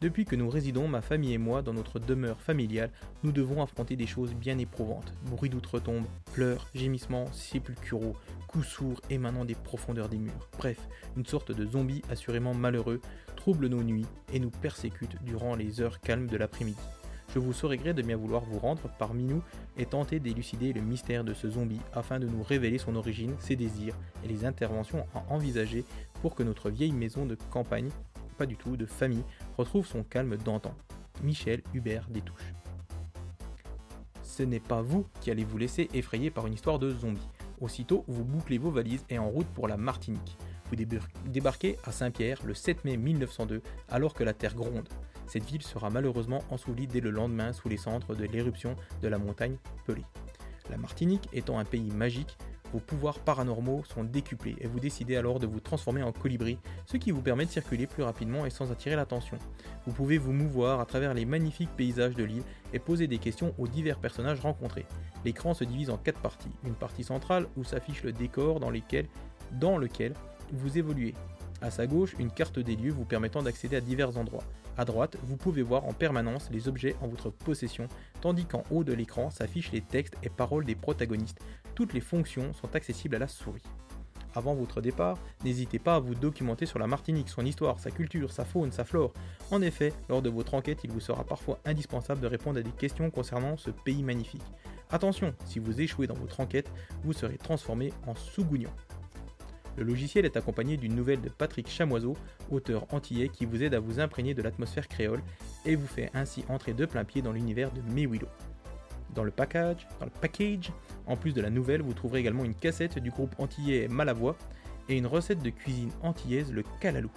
Depuis que nous résidons, ma famille et moi, dans notre demeure familiale, nous devons affronter des choses bien éprouvantes. Bruits d'outre-tombe, pleurs, gémissements, sépulcuraux, coups sourds émanant des profondeurs des murs. Bref, une sorte de zombie assurément malheureux trouble nos nuits et nous persécute durant les heures calmes de l'après-midi. Je vous saurai gré de bien vouloir vous rendre parmi nous et tenter d'élucider le mystère de ce zombie afin de nous révéler son origine, ses désirs et les interventions à envisager pour que notre vieille maison de campagne, pas du tout, de famille, retrouve son calme d'antan. Michel Hubert Détouche. Ce n'est pas vous qui allez vous laisser effrayer par une histoire de zombie. Aussitôt, vous bouclez vos valises et en route pour la Martinique. Vous débar- débarquez à Saint-Pierre le 7 mai 1902 alors que la terre gronde. Cette ville sera malheureusement ensevelie dès le lendemain sous les cendres de l'éruption de la montagne Pelée. La Martinique étant un pays magique, vos pouvoirs paranormaux sont décuplés et vous décidez alors de vous transformer en colibri, ce qui vous permet de circuler plus rapidement et sans attirer l'attention. Vous pouvez vous mouvoir à travers les magnifiques paysages de l'île et poser des questions aux divers personnages rencontrés. L'écran se divise en quatre parties. Une partie centrale où s'affiche le décor dans, dans lequel vous évoluez. À sa gauche, une carte des lieux vous permettant d'accéder à divers endroits. À droite, vous pouvez voir en permanence les objets en votre possession, tandis qu'en haut de l'écran s'affichent les textes et paroles des protagonistes. Toutes les fonctions sont accessibles à la souris. Avant votre départ, n'hésitez pas à vous documenter sur la Martinique, son histoire, sa culture, sa faune, sa flore. En effet, lors de votre enquête, il vous sera parfois indispensable de répondre à des questions concernant ce pays magnifique. Attention, si vous échouez dans votre enquête, vous serez transformé en sous-gougnon. Le logiciel est accompagné d'une nouvelle de Patrick Chamoiseau, auteur antillais qui vous aide à vous imprégner de l'atmosphère créole et vous fait ainsi entrer de plein pied dans l'univers de le package, dans le package, en plus de la nouvelle, vous trouverez également une cassette du groupe antillais Malavoie et une recette de cuisine antillaise, le calalou.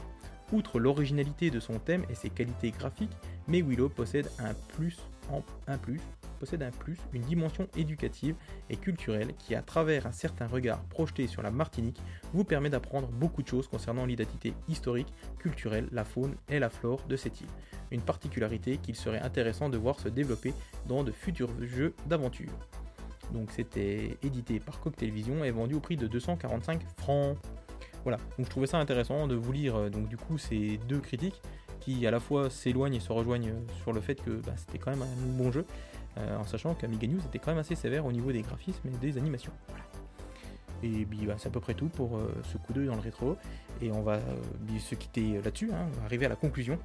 Outre l'originalité de son thème et ses qualités graphiques, Mewilo possède un plus en un plus possède un plus, une dimension éducative et culturelle qui, à travers un certain regard projeté sur la Martinique, vous permet d'apprendre beaucoup de choses concernant l'identité historique, culturelle, la faune et la flore de cette île. Une particularité qu'il serait intéressant de voir se développer dans de futurs jeux d'aventure. Donc c'était édité par Cocktail Vision et vendu au prix de 245 francs. Voilà, donc je trouvais ça intéressant de vous lire euh, donc du coup ces deux critiques qui à la fois s'éloignent et se rejoignent sur le fait que bah, c'était quand même un bon jeu, euh, en sachant qu'Amiga News était quand même assez sévère au niveau des graphismes et des animations. Et puis bah, c'est à peu près tout pour euh, ce coup d'œil dans le rétro. Et on va euh, se quitter là-dessus, hein. arriver à la conclusion.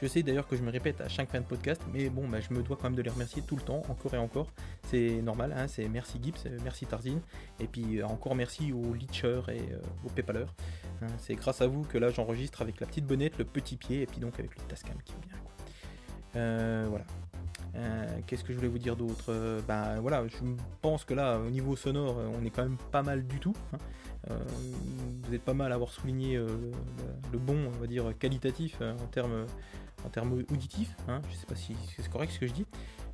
Je sais d'ailleurs que je me répète à chaque fin de podcast, mais bon, bah, je me dois quand même de les remercier tout le temps, encore et encore. C'est normal, hein, c'est merci Gibbs, merci Tarzine, et puis encore merci aux Leechers et aux Pépaleurs. Hein, c'est grâce à vous que là j'enregistre avec la petite bonnette, le petit pied, et puis donc avec le Tascam qui est voilà. Euh, Qu'est-ce que je voulais vous dire d'autre? Ben voilà, je pense que là, au niveau sonore, euh, on est quand même pas mal du tout. hein. Vous êtes pas mal à avoir souligné le, bon, on va dire, qualitatif en termes auditifs. Hein. Je sais pas si c'est correct ce que je dis.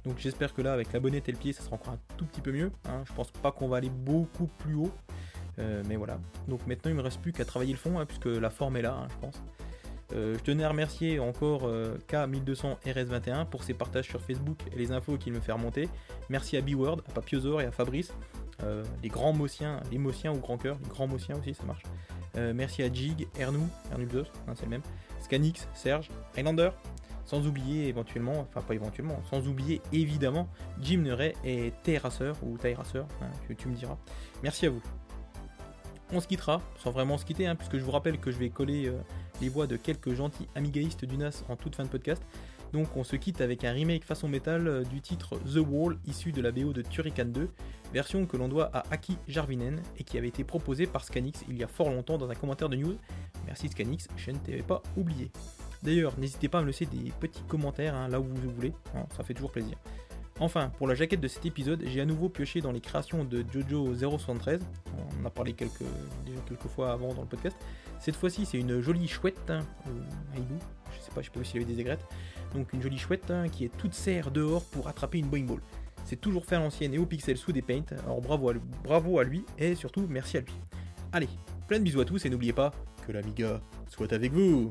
Donc j'espère que là, avec la bonnette et le pied, ça sera encore un tout petit peu mieux. hein. Je pense pas qu'on va aller beaucoup plus haut. Mais voilà. Donc maintenant, il me reste plus qu'à travailler le fond, hein, puisque la forme est là, hein, je pense. Euh, je tenais à remercier encore euh, K1200RS21 pour ses partages sur Facebook et les infos qu'il me fait remonter. Merci à B-Word, à Papiosor et à Fabrice, euh, les grands motiens, les motiens ou grand cœur, les grands motiens aussi, ça marche. Merci à Jig, Ernou, Ernuldos, hein, c'est le même, Scanix, Serge, Highlander, sans oublier éventuellement, enfin pas éventuellement, sans oublier évidemment Jim Neray et Terrasseur ou Tyrasseur, hein, tu me diras. Merci à vous. On se quittera, sans vraiment se quitter, hein, puisque je vous rappelle que je vais coller euh, les voix de quelques gentils amigaïstes du NAS en toute fin de podcast. Donc on se quitte avec un remake façon métal euh, du titre The Wall, issu de la BO de Turrican 2, version que l'on doit à Aki Jarvinen et qui avait été proposée par Scanix il y a fort longtemps dans un commentaire de news. Merci Scanix, je ne t'avais pas oublié. D'ailleurs, n'hésitez pas à me laisser des petits commentaires hein, là où vous voulez, hein, ça fait toujours plaisir. Enfin, pour la jaquette de cet épisode, j'ai à nouveau pioché dans les créations de Jojo 073. On en a parlé quelques, déjà quelques fois avant dans le podcast. Cette fois-ci, c'est une jolie chouette, hein, je sais pas, je sais pas s'il y avait des aigrettes. Donc une jolie chouette hein, qui est toute serre dehors pour attraper une Boeing Ball. C'est toujours fait à l'ancienne et au pixel sous des paints, alors bravo à, bravo à lui et surtout merci à lui. Allez, plein de bisous à tous et n'oubliez pas que l'Amiga soit avec vous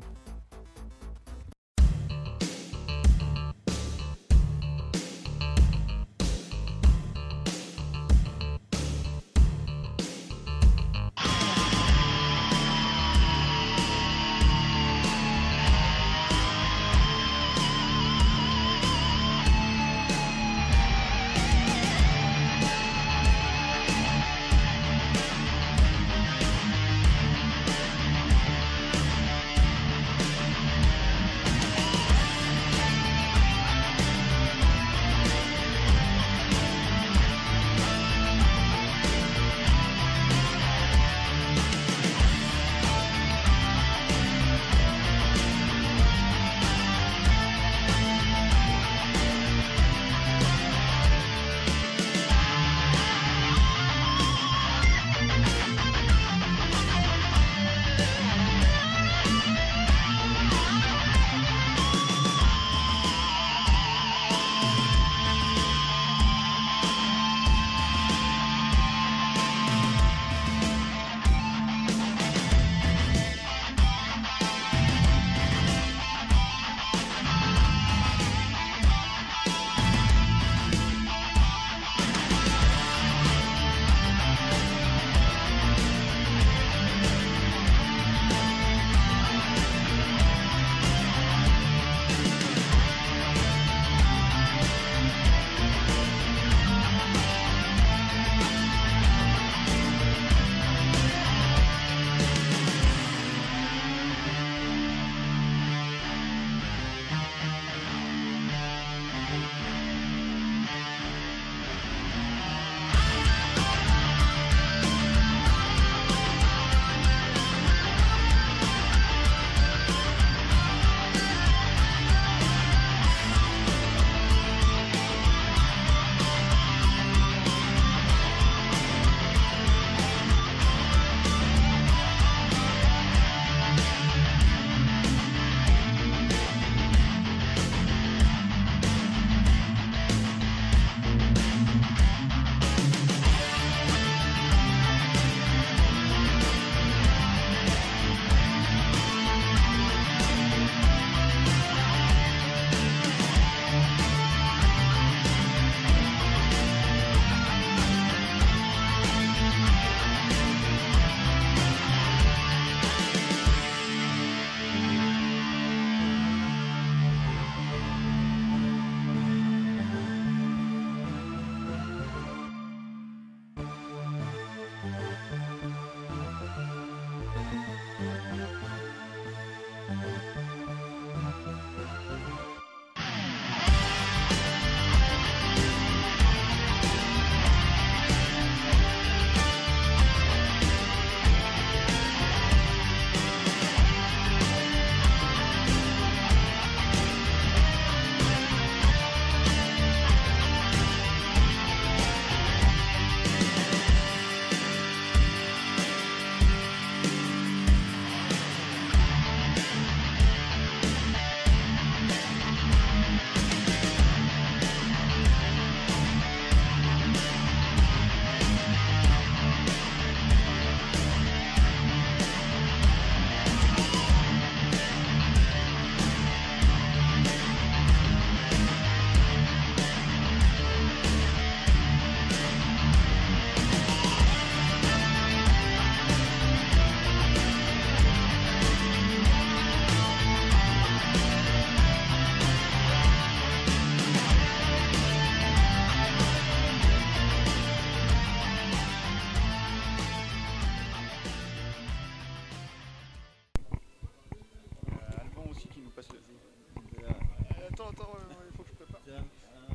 un,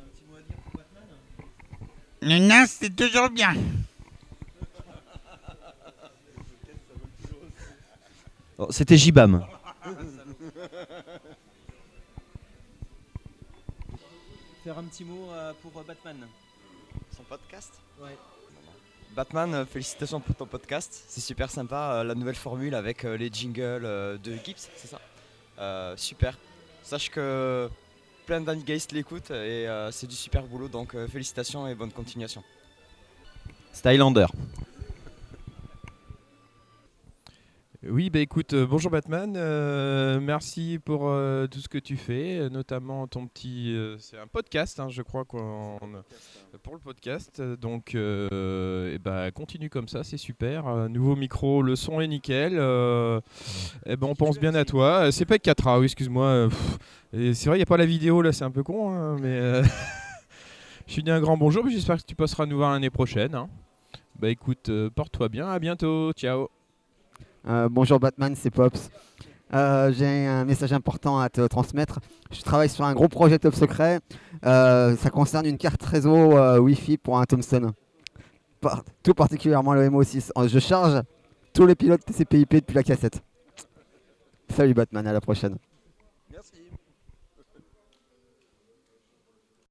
petit mot à dire pour Batman Le c'est toujours bien. Oh, c'était Jibam. Ah, Faire un petit mot euh, pour euh, Batman. Son podcast Ouais. Batman, euh, félicitations pour ton podcast. C'est super sympa, la nouvelle formule avec les jingles de Gibbs, c'est ça? Super. Sache que plein d'Anigaist l'écoutent et euh, c'est du super boulot, donc euh, félicitations et bonne continuation. Stylander. Oui, bah écoute, euh, bonjour Batman, euh, merci pour euh, tout ce que tu fais, notamment ton petit... c'est un podcast, hein, je crois, qu'on, pour le podcast, donc et bah, continue comme ça, c'est super. Nouveau micro, le son est nickel, et ben on pense bien à toi. C'est pas 4A, oui, excuse-moi. c'est vrai, il n'y a pas la vidéo, là, c'est un peu con, hein, mais... je te dis un grand bonjour, j'espère que tu passeras nous voir l'année prochaine. hein. Bah écoute, porte-toi bien, à bientôt, ciao Euh, bonjour Batman, c'est Pops. Euh, J'ai un message important à te transmettre. Je travaille sur un gros projet top secret. Euh, ça concerne une carte réseau Wi-Fi pour un Thomson. Tout particulièrement le MO6. Euh, Je charge tous les pilotes TCP/IP depuis la cassette. Salut Batman, à la prochaine.